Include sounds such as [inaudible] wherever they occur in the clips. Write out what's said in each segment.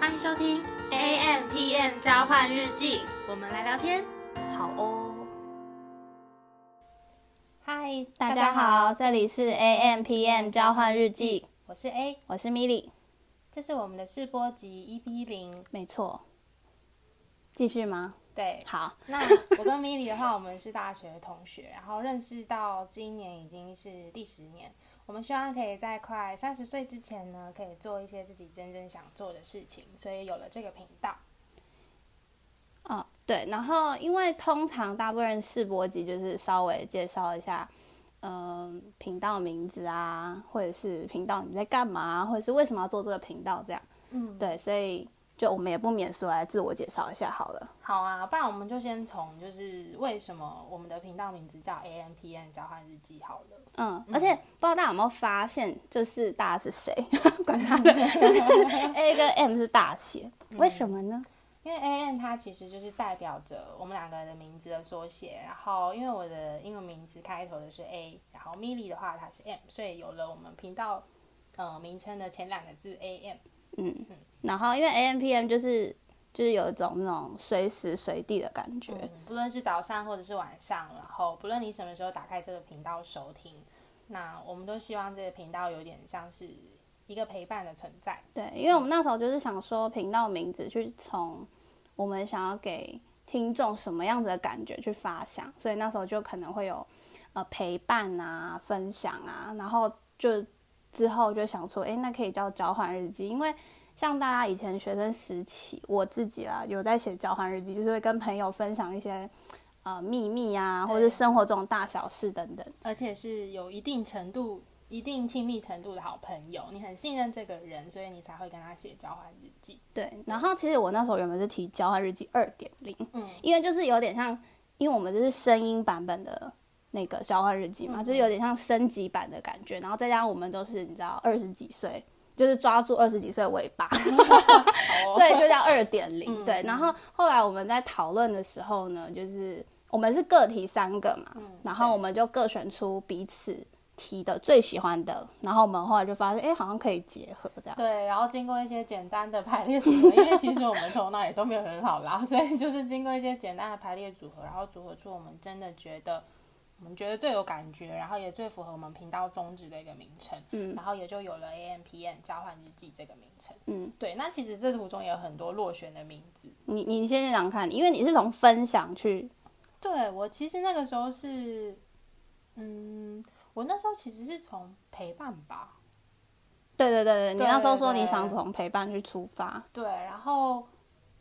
欢迎收听 A M P M 交换日记，我们来聊天。好哦。嗨，大家好，这里是 A M P M 交换日记，我是 A，我是米莉，这是我们的试播集 EP 零。没错。继续吗？对，好。那我跟米莉的话，我们是大学同学，然后认识到今年已经是第十年。我们希望可以在快三十岁之前呢，可以做一些自己真正想做的事情，所以有了这个频道。哦，对，然后因为通常大部分人试播集就是稍微介绍一下，嗯，频道名字啊，或者是频道你在干嘛，或者是为什么要做这个频道这样。嗯，对，所以。就我们也不免俗来自我介绍一下好了。好啊，不然我们就先从就是为什么我们的频道名字叫 A M P N 交换日记好了。嗯，而且不知道大家有没有发现，就是大家是谁，[laughs] 管他的，[laughs] 就是 A 跟 M 是大写，为什么呢？因为 A M 它其实就是代表着我们两个人的名字的缩写，然后因为我的英文名字开头的是 A，然后 Milly 的话它是 M，所以有了我们频道呃名称的前两个字 A M。嗯嗯。然后，因为 A M P M 就是就是有一种那种随时随地的感觉，不论是早上或者是晚上，然后不论你什么时候打开这个频道收听，那我们都希望这个频道有点像是一个陪伴的存在。对，因为我们那时候就是想说频道名字去从我们想要给听众什么样子的感觉去发想，所以那时候就可能会有呃陪伴啊、分享啊，然后就之后就想说，哎，那可以叫交换日记，因为。像大家以前学生时期，我自己啦有在写交换日记，就是会跟朋友分享一些呃秘密啊，或者生活中大小事等等，而且是有一定程度、一定亲密程度的好朋友，你很信任这个人，所以你才会跟他写交换日记。对，然后其实我那时候原本是提交换日记二点零，嗯，因为就是有点像，因为我们这是声音版本的那个交换日记嘛，就是有点像升级版的感觉，然后再加上我们都是你知道二十几岁。就是抓住二十几岁尾巴，[laughs] [laughs] 所以就叫二点零。对，然后后来我们在讨论的时候呢，就是我们是各提三个嘛，然后我们就各选出彼此提的最喜欢的，然后我们后来就发现，哎，好像可以结合这样。对，然后经过一些简单的排列组合，因为其实我们头脑也都没有很好啦，[laughs] 所以就是经过一些简单的排列组合，然后组合出我们真的觉得。我们觉得最有感觉，然后也最符合我们频道宗旨的一个名称，嗯，然后也就有了 A M P N 交换日记这个名称，嗯，对。那其实这途中也有很多落选的名字。你你先想看，因为你是从分享去，对我其实那个时候是，嗯，我那时候其实是从陪伴吧。对对对对，你那时候说你想从陪伴去出发，对，然后。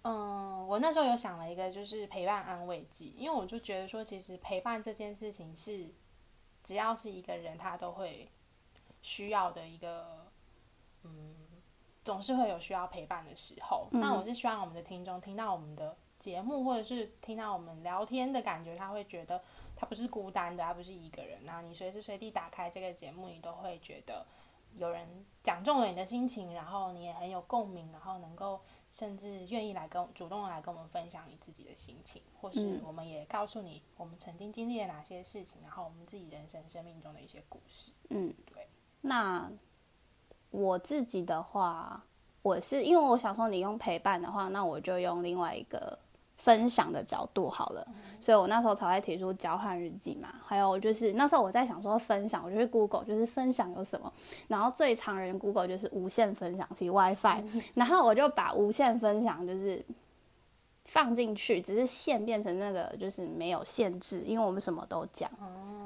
嗯，我那时候有想了一个，就是陪伴安慰剂，因为我就觉得说，其实陪伴这件事情是，只要是一个人，他都会需要的一个，嗯，总是会有需要陪伴的时候。那我是希望我们的听众听到我们的节目，或者是听到我们聊天的感觉，他会觉得他不是孤单的，他不是一个人。然后你随时随地打开这个节目，你都会觉得有人讲中了你的心情，然后你也很有共鸣，然后能够。甚至愿意来跟主动来跟我们分享你自己的心情，或是我们也告诉你我们曾经经历了哪些事情，然后我们自己人生生命中的一些故事。嗯，对。那我自己的话，我是因为我想说你用陪伴的话，那我就用另外一个。分享的角度好了，所以我那时候才会提出交换日记嘛。还有就是那时候我在想说分享，我就去 Google 就是分享有什么，然后最常人 Google 就是无线分享器 WiFi，然后我就把无线分享就是放进去，只是线变成那个就是没有限制，因为我们什么都讲，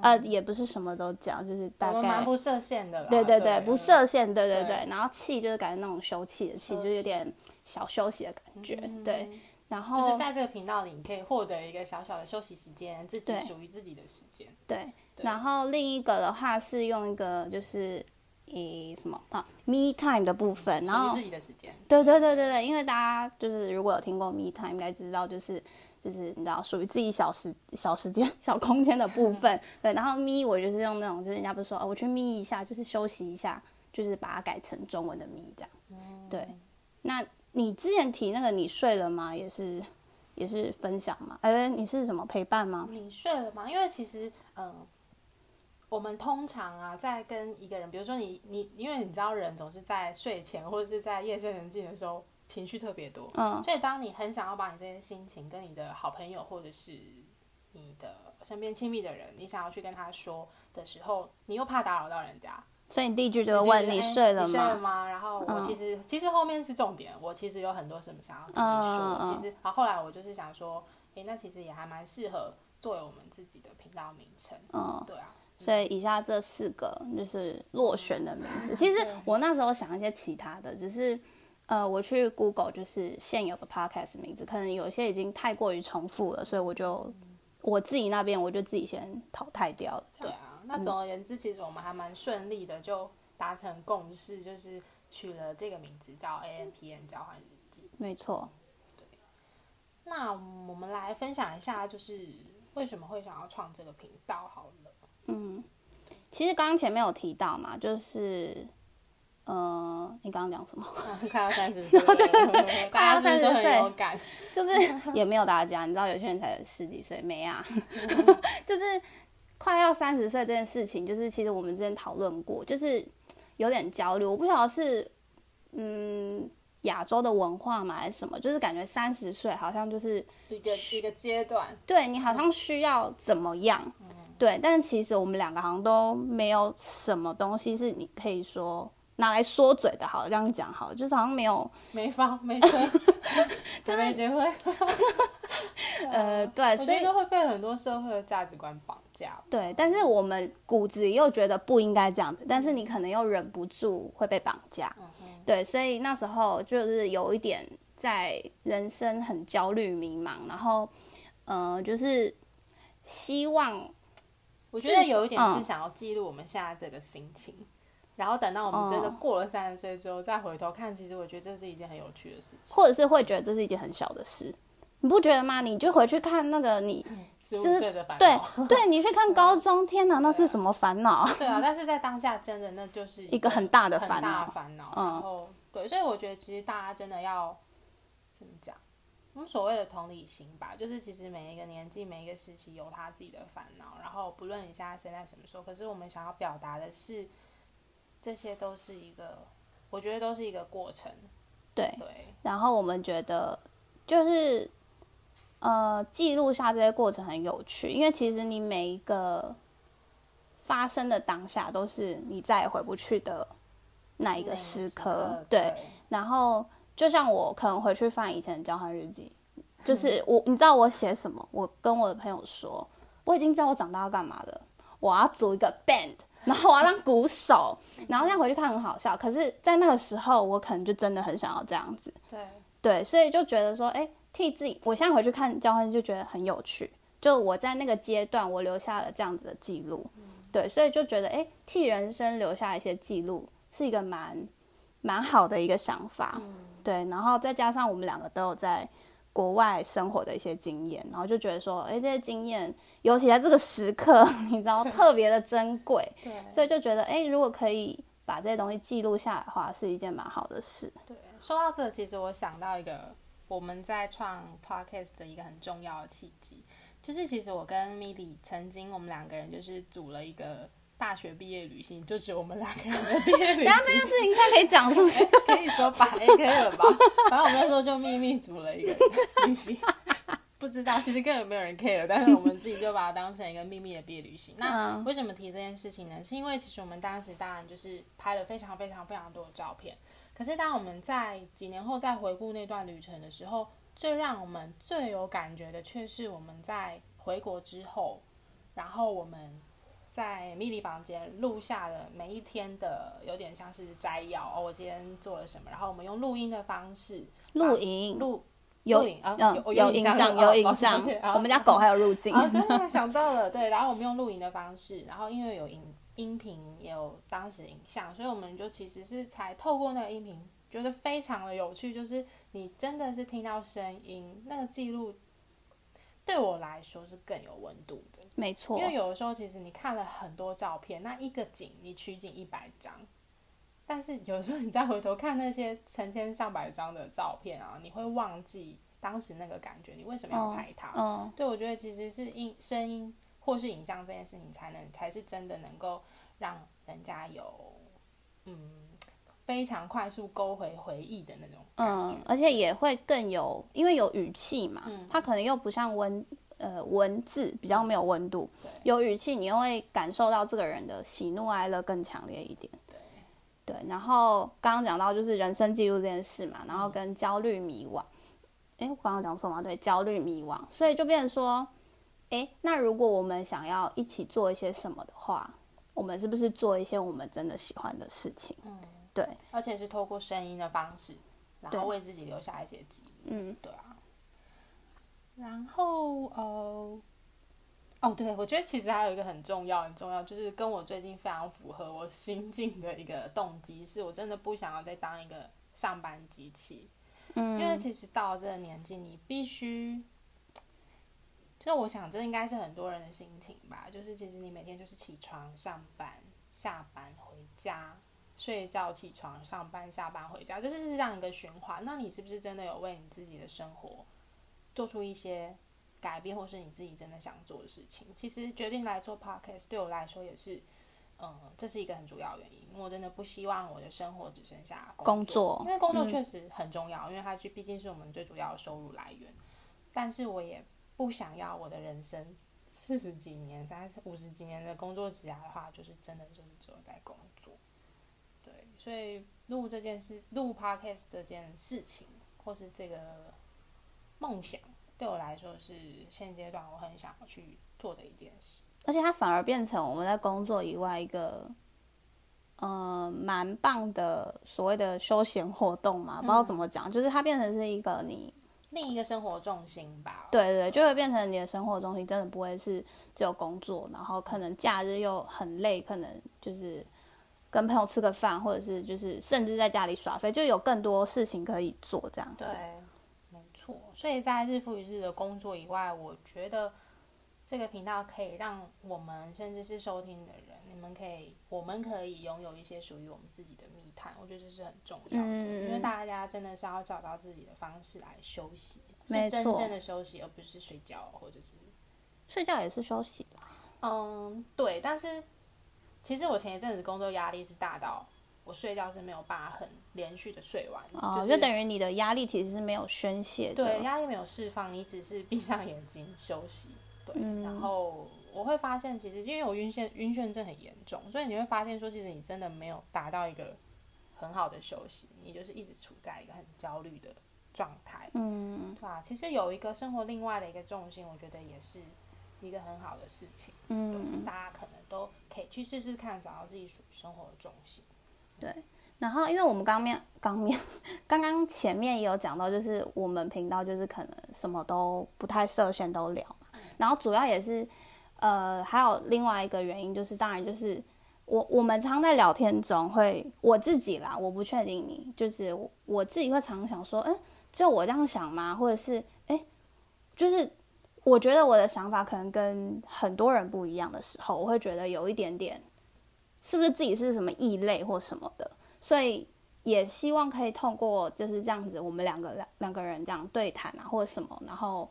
呃，也不是什么都讲，就是大概蛮不设限的，对对对，不设限，对对对。然后气就是感觉那种休憩的气，就有点小休息的感觉，对。然后就是在这个频道里，你可以获得一个小小的休息时间，自己属于自己的时间。对，然后另一个的话是用一个就是诶什么啊，me time 的部分，然后自己的时间。对对对对对，因为大家就是如果有听过 me time，应该知道就是就是你知道属于自己小时小时间小空间的部 [laughs] 分。对，然后 me 我就是用那种就是人家不是说哦我去 me 一下，就是休息一下，就是把它改成中文的 me 这样。对，那。你之前提那个你睡了吗？也是，也是分享嘛？哎，你是什么陪伴吗？你睡了吗？因为其实，嗯，我们通常啊，在跟一个人，比如说你，你，因为你知道人总是在睡前或者是在夜深人静的时候。情绪特别多，嗯所以当你很想要把你这些心情跟你的好朋友或者是你的身边亲密的人，你想要去跟他说的时候，你又怕打扰到人家，所以你第一句就会问你你睡了你睡了吗？然后我嗯其实、其实后面是重点，我其实有很多什么想要跟你说。其实，然后后来我就是想说，诶，那其实也还蛮适合作为我们自己的频道名称。嗯，对啊，所以以下这四个就是落选的名字。其实我那时候想一些其他的，只是呃，我去 Google 就是现有的 podcast 名字，可能有一些已经太过于重复了，所以我就我自己那边我就自己先淘汰掉了。对啊。那总而言之，其实我们还蛮顺利的，就达成共识，就是取了这个名字叫 A N P N 交换日记。没错。那我们来分享一下，就是为什么会想要创这个频道好了。嗯其实刚刚前面有提到嘛，就是呃，你刚刚讲什么？嗯 [laughs] 快要三十岁了，[laughs] 大家是不是都很有感？[laughs] 就是也没有大家，你知道有些人才十几岁没啊，就是快要三十岁这件事情，就是其实我们之前讨论过，就是有点焦虑。我不晓得是嗯亚洲的文化嘛，还是什么，就是感觉三十岁好像就是一个一个阶段，对你好像需要怎么样，对，但是其实我们两个好像都没有什么东西是你可以说。拿来说嘴的，好，这样讲好了，就是好像没有，没房没车，[laughs] [laughs] 就没结婚，[laughs] 呃，对，所以都会被很多社会的价值观绑架。对，但是我们骨子里又觉得不应该这样子，但是你可能又忍不住会被绑架，对，所以那时候就是有一点在人生很焦虑迷茫，然后，呃，就是希望，我觉得有一点是嗯想要记录我们现在这个心情，然后等到我们真的哦过了三十岁之后再回头看，其实我觉得这是一件很有趣的事情。或者是会觉得这是一件很小的事，你不觉得吗？你就回去看那个你，十五是岁的烦对恼，[laughs] 对，你去看高中，天哪，那是什么烦恼？对啊，但是在当下真的那就是一个很大的烦恼烦恼。嗯然后对，所以我觉得其实大家真的要怎么讲？我们所谓的同理心吧，就是其实每一个年纪、每一个时期有他自己的烦恼，然后不论你现在生在什么时候，可是我们想要表达的是，这些都是一个，我觉得都是一个过程。对，对，然后我们觉得就是呃记录下这些过程很有趣，因为其实你每一个发生的当下都是你再也回不去的那一个时刻，对。对，然后就像我可能回去翻以前的交换日记，就是我你知道我写什么？我跟我的朋友说，我已经知道我长大要干嘛了，我要组一个 band。然后我要当鼓手，[laughs] 然后这样回去看很好笑。可是，在那个时候，我可能就真的很想要这样子。对，对，所以就觉得说，哎，替自己，我现在回去看交换就觉得很有趣。就我在那个阶段，我留下了这样子的记录，对，所以就觉得，哎，替人生留下一些记录是一个蛮蛮好的一个想法，对。然后再加上我们两个都有在国外生活的一些经验，然后就觉得说，哎，这些经验，尤其在这个时刻，[laughs] 你知道特别的珍贵，[laughs] 对，所以就觉得，哎，如果可以把这些东西记录下来的话，是一件蛮好的事。对，说到这，其实我想到一个我们在创 podcast 的一个很重要的契机，就是其实我跟 Milly 曾经我们两个人就是组了一个大学毕业旅行，就只有我们两个人的毕业旅行。[laughs] 然后这件行，事情现在可以讲是不是？[laughs] 可以说吧，也可以了吧？反正我们那时候就秘密组了一个旅行。[laughs] 不知道，其实根本没有人 care，但是我们自己就把它当成一个秘密的毕业旅行。那嗯为什么提这件事情呢？是因为其实我们当时当然就是拍了非常非常非常多的照片，可是当我们在几年后再回顾那段旅程的时候，最让我们最有感觉的，却是我们在回国之后，然后我们在米莉房间录下了每一天的，有点像是摘要哦，我今天做了什么，然后我们用录音的方式录音录有影啊嗯有有影像有影像我们家狗还有入境。啊，对，想到了，对，然后我们用录影的方式，然后因为有影音频，也有当时影像，所以我们就其实是才透过那个音频，觉得非常的有趣，就是你真的是听到声音，那个记录对我来说是更有温度的，没错因，为有的时候其实你看了很多照片，那一个景你取景一百张。但是有时候你再回头看那些成千上百张的照片啊，你会忘记当时那个感觉，你为什么要拍它？嗯，对，我觉得其实是音声音或是影像这件事情，才能才是真的能够让人家有嗯非常快速勾回回忆的那种。嗯，而且也会更有，因为有语气嘛，它可能又不像文呃文字比较没有温度，有语气你又会感受到这个人的喜怒哀乐更强烈一点。对，对，然后刚刚讲到就是人生记录这件事嘛，然后跟焦虑迷惘，诶，我刚刚讲错吗？对，焦虑迷惘，所以就变成说，诶，那如果我们想要一起做一些什么的话，我们是不是做一些我们真的喜欢的事情？嗯，对，而且是透过声音的方式，然后为自己留下一些记忆。嗯，对啊。然后呃，哦，对，我觉得其实还有一个很重要、很重要，就是跟我最近非常符合我 [laughs] 心境的一个动机，是我真的不想要再当一个上班机器。嗯，因为其实到了这个年纪，你必须，就我想这应该是很多人的心情吧，就是其实你每天就是起床上班、下班回家、睡觉、起床上班、下班回家，就是是这样一个循环。那你是不是真的有为你自己的生活做出一些改变，或是你自己真的想做的事情？其实决定来做 podcast 对我来说也是。嗯，这是一个很主要原因。我真的不希望我的生活只剩下工作，作因为工作确实很重要，因为它就毕竟是我们最主要的收入来源。但是我也不想要我的人生四十几年、三十五十几年的工作职涯的话，就是真的就是只有在工作。对，所以录这件事、录 podcast 这件事情，或是这个梦想，对我来说是现阶段我很想要去做的一件事。而且它反而变成我们在工作以外一个，呃，蛮棒的所谓的休闲活动嘛，不知道怎么讲，就是它变成是一个你另一个生活重心吧。对对，就会变成你的生活重心，真的不会是只有工作，然后可能假日又很累，可能就是跟朋友吃个饭，或者是就是甚至在家里耍废，就有更多事情可以做这样子。对，没错。所以在日复一日的工作以外，我觉得这个频道可以让我们，甚至是收听的人，你们可以，我们可以拥有一些属于我们自己的密探。我觉得这是很重要的，嗯因为大家真的是要找到自己的方式来休息，是真正的休息，而不是睡觉或者是睡觉也是休息啦。嗯，对。但是其实我前一阵子工作压力是大到我睡觉是没有办法很连续的睡完，哦，就是就等于你的压力其实是没有宣泄的。对，压力没有释放，你只是闭上眼睛休息。然后我会发现，其实因为我晕眩晕眩症很严重，所以你会发现说，其实你真的没有达到一个很好的休息，你就是一直处在一个很焦虑的状态，嗯对吧？其实有一个生活另外的一个重心，我觉得也是一个很好的事情。嗯，大家可能都可以去试试看，找到自己属于生活的重心。对然后，因为我们刚面刚面 [laughs] 刚刚前面也有讲到，就是我们频道就是可能什么都不太设限都聊嘛。然后主要也是，呃，还有另外一个原因就是，当然就是我我们常在聊天中会我自己啦，我不确定你，就是我自己会常想说，嗯，只有我这样想吗？或者是哎，就是我觉得我的想法可能跟很多人不一样的时候，我会觉得有一点点，是不是自己是什么异类或什么的？所以也希望可以透过就是这样子，我们两个两两个人这样对谈啊，或者什么，然后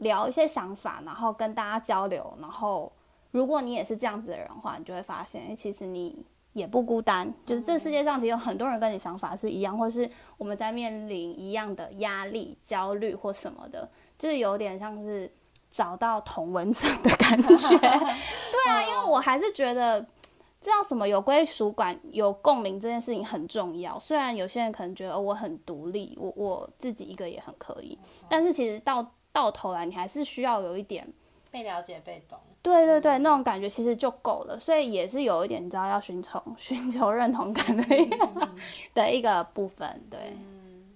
聊一些想法，然后跟大家交流。然后如果你也是这样子的人的话，你就会发现，哎，其实你也不孤单，就是这世界上其实有很多人跟你想法是一样，或是我们在面临一样的压力、焦虑或什么的，就是有点像是找到同文层的感觉。[laughs] 对啊，因为我还是觉得。知道什么有归属感、有共鸣这件事情很重要。虽然有些人可能觉得、哦、我很独立，我我自己一个也很可以，但是其实到到头来，你还是需要有一点被了解、被懂。对对对，那种感觉其实就够了。所以也是有一点，你知道要寻求 [laughs] 寻求认同感的一个、[laughs] 的一个部分。对，嗯，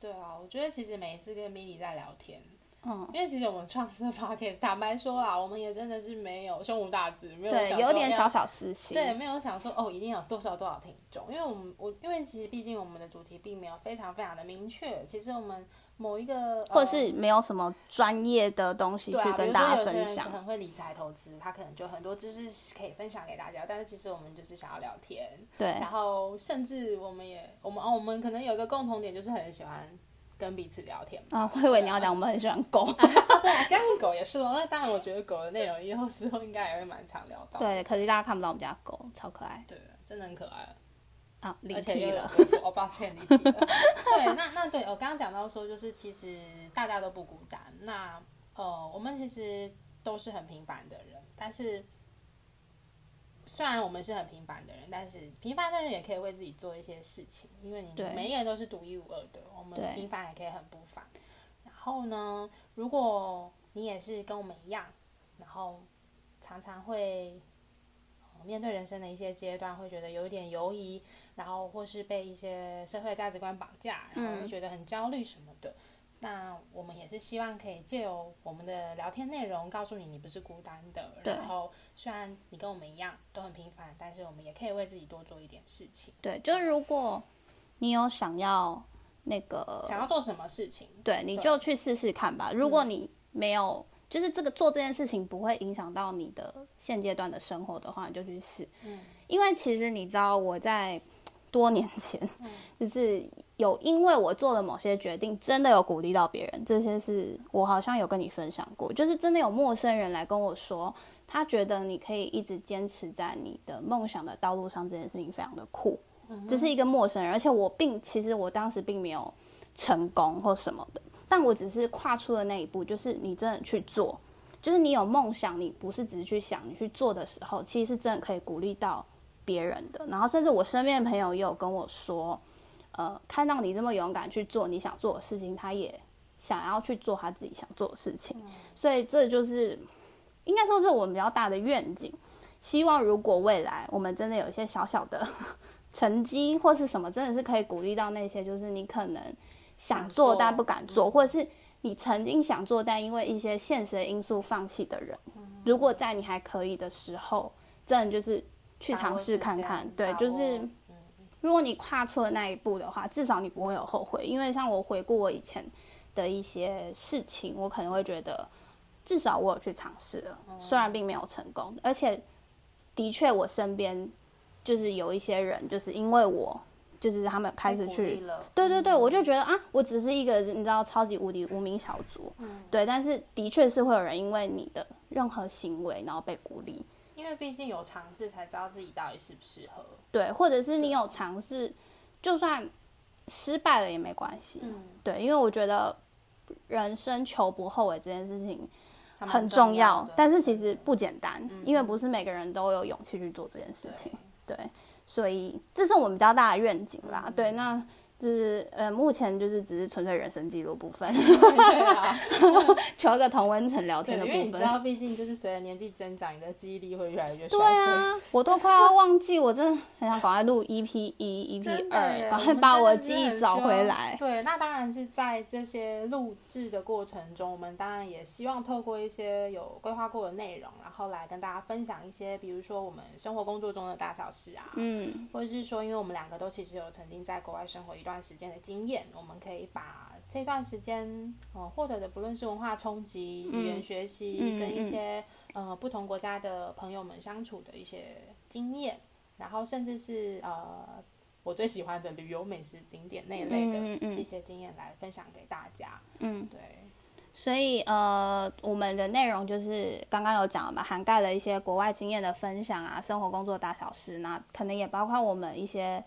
对啊，我觉得其实每一次跟 Milly 在聊天。嗯，因为其实我们创设 podcast，坦白说啦，我们也真的是没有胸无大志，没有对，有点小小私心。对，没有想说哦，一定有多少多少听众，因为我们我因为其实毕竟我们的主题并没有非常非常的明确，其实我们某一个或者是没有什么专业的东西去跟大家分享。很会理财投资，他可能就很多知识可以分享给大家，但是其实我们就是想要聊天，对然后甚至我们也我们哦，我们可能有一个共同点，就是很喜欢跟彼此聊天。啊，我以为你要讲我们很喜欢狗。哦，[laughs] 对啊，跟狗也是哦。那当然，我觉得狗的内容以后之后应该也会蛮常聊到。对，可是大家看不到我们家狗，超可爱。对，真的很可爱。啊，离而且又有题了。我哦，抱歉，离题了。[laughs] 对，那那对我刚刚讲到说，就是其实大家都不孤单。那呃，我们其实都是很平凡的人，但是虽然我们是很平凡的人，但是平凡的人也可以为自己做一些事情，因为你每一个人都是独一无二的，我们平凡也可以很不凡。然后呢，如果你也是跟我们一样，然后常常会呃面对人生的一些阶段，会觉得有一点犹疑，然后或是被一些社会价值观绑架，然后会觉得很焦虑什么的。那我们也是希望可以借由我们的聊天内容，告诉你你不是孤单的。对然后虽然你跟我们一样都很平凡，但是我们也可以为自己多做一点事情。对，就是如果你有想要那个，想要做什么事情，对，你就去试试看吧。如果你没有，就是这个做这件事情不会影响到你的现阶段的生活的话，你就去试。嗯，因为其实你知道我在多年前，嗯 [laughs] 就是有因为我做了某些决定，真的有鼓励到别人。这些是我好像有跟你分享过，就是真的有陌生人来跟我说，他觉得你可以一直坚持在你的梦想的道路上，这件事情非常的酷。这是一个陌生人，而且我并其实我当时并没有成功或什么的，但我只是跨出了那一步，就是你真的去做，就是你有梦想，你不是只是去想，你去做的时候，其实是真的可以鼓励到别人的。然后甚至我身边的朋友也有跟我说，呃，看到你这么勇敢去做你想做的事情，他也想要去做他自己想做的事情，所以这就是应该说是我们比较大的愿景。希望如果未来我们真的有一些小小的 [laughs] 成绩或是什么，真的是可以鼓励到那些就是你可能想做但不敢做，或者是你曾经想做但因为一些现实的因素放弃的人。如果在你还可以的时候，真的就是去尝试看看，对，就是如果你跨出了那一步的话，至少你不会有后悔。因为像我回顾我以前的一些事情，我可能会觉得，至少我有去尝试了，虽然并没有成功，而且的确我身边就是有一些人，就是因为我，就是他们开始去对对对，我就觉得啊，我只是一个你知道超级无敌无名小卒，对，但是的确是会有人因为你的任何行为，然后被孤立，因为毕竟有尝试才知道自己到底适不适合。对，或者是你有尝试，就算失败了也没关系，嗯，对，因为我觉得人生求不后悔这件事情很重重要，但是其实不简单，嗯。因为不是每个人都有勇气去做这件事情，对，所以这是我们比较大的愿景啦，对，那。就是呃，目前就是只是纯粹人生记录部分，对啊，[laughs] 求一个同温层聊，天的部分。因为你知道，毕竟就是随着年纪增长，你的记忆力会越来越衰对。啊，我都快要忘记，我真的很想赶快录 EP 一、真 EP 二，赶快把我记忆找回来。对，那当然是在这些录制的过程中，我们当然也希望透过一些有规划过的内容，然后来跟大家分享一些，比如说我们生活工作中的大小事啊，嗯，或者是说，因为我们两个都其实有曾经在国外生活一段时间的经验，我们可以把这段时间呃获得的，不论是文化冲击、语言学习，嗯跟一些呃不同国家的朋友们相处的一些经验，然后甚至是呃我最喜欢的旅游美食景点那一类的一些经验来分享给大家。嗯，对，所以呃，我们的内容就是刚刚有讲了嘛，涵盖了一些国外经验的分享啊，生活工作大小事，那可能也包括我们一些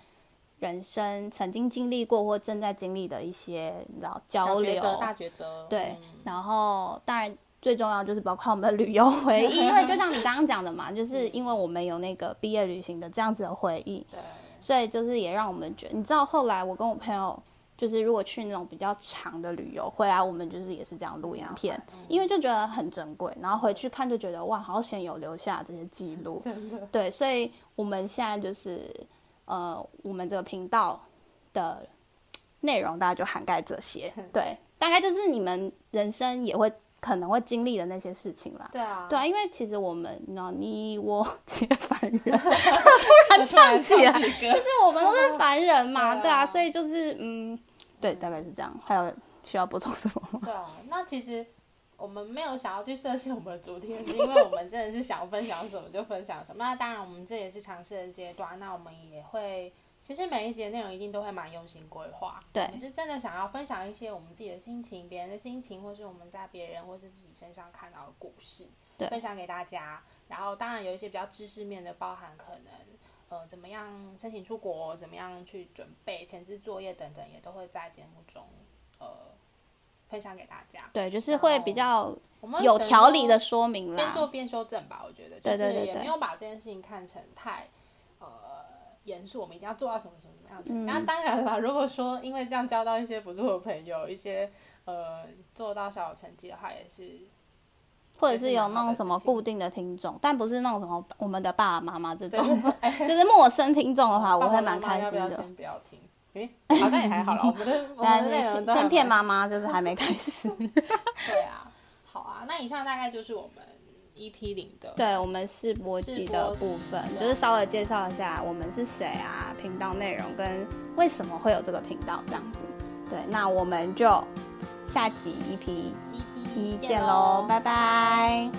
人生曾经经历过或正在经历的一些你知道交流，大抉择，对嗯，然后当然最重要就是包括我们的旅游回忆，因为就像你刚刚讲的嘛，[laughs] 就是因为我们有那个毕业旅行的这样子的回忆，对，所以就是也让我们觉得，你知道后来我跟我朋友。就是如果去那种比较长的旅游，回来我们就是也是这样录影片，因为就觉得很珍贵，然后回去看就觉得哇，好险有留下这些记录。[laughs] 真的，对，所以我们现在就是呃，我们这个频道的内容大概就涵盖这些，对，大概就是你们人生也会可能会经历的那些事情啦。对啊，对啊，因为其实我们，你知道，你我皆凡人，[laughs] 突然唱起来，就是我们都是凡人嘛，对啊，所以就是嗯，对，大概是这样。还有需要补充什么吗？对啊，那其实我们没有想要去设限我们的主题，是因为我们真的是想分享什么就分享什么。那当然，我们这也是尝试的阶段，那我们也会，其实每一节内容一定都会蛮用心规划。[laughs] 对我们是真的想要分享一些我们自己的心情、别人的心情，或是我们在别人或是自己身上看到的故事，分享给大家。然后当然有一些比较知识面的，包含可能呃怎么样申请出国，怎么样去准备前置作业等等，也都会在节目中呃分享给大家。对，就是会比较我们有条理的说明啦。边做边修正吧，我觉得，就是对对对对也没有把这件事情看成太呃严肃，我们一定要做到什么什么什么样的成绩。嗯那、当然啦，如果说因为这样交到一些不错的朋友，一些呃做到小有成绩的话，也是或者是有那种什么固定的听众，但不是那种什么我们的爸爸妈妈这种，[laughs] 就是陌生听众的话，[laughs] 我爸爸会蛮妈妈要不要开心的。先不要听？诶、好像也还好啦，[laughs] 我们的我们的内容先骗妈妈，就是还没开始。对啊，好啊，那以上大概就是我们 EP 零的对我们试播集的部分，就是稍微介绍一下我们是谁啊，频道内容跟为什么会有这个频道这样子。对，那我们就下集 EP EP 一见喽，拜拜。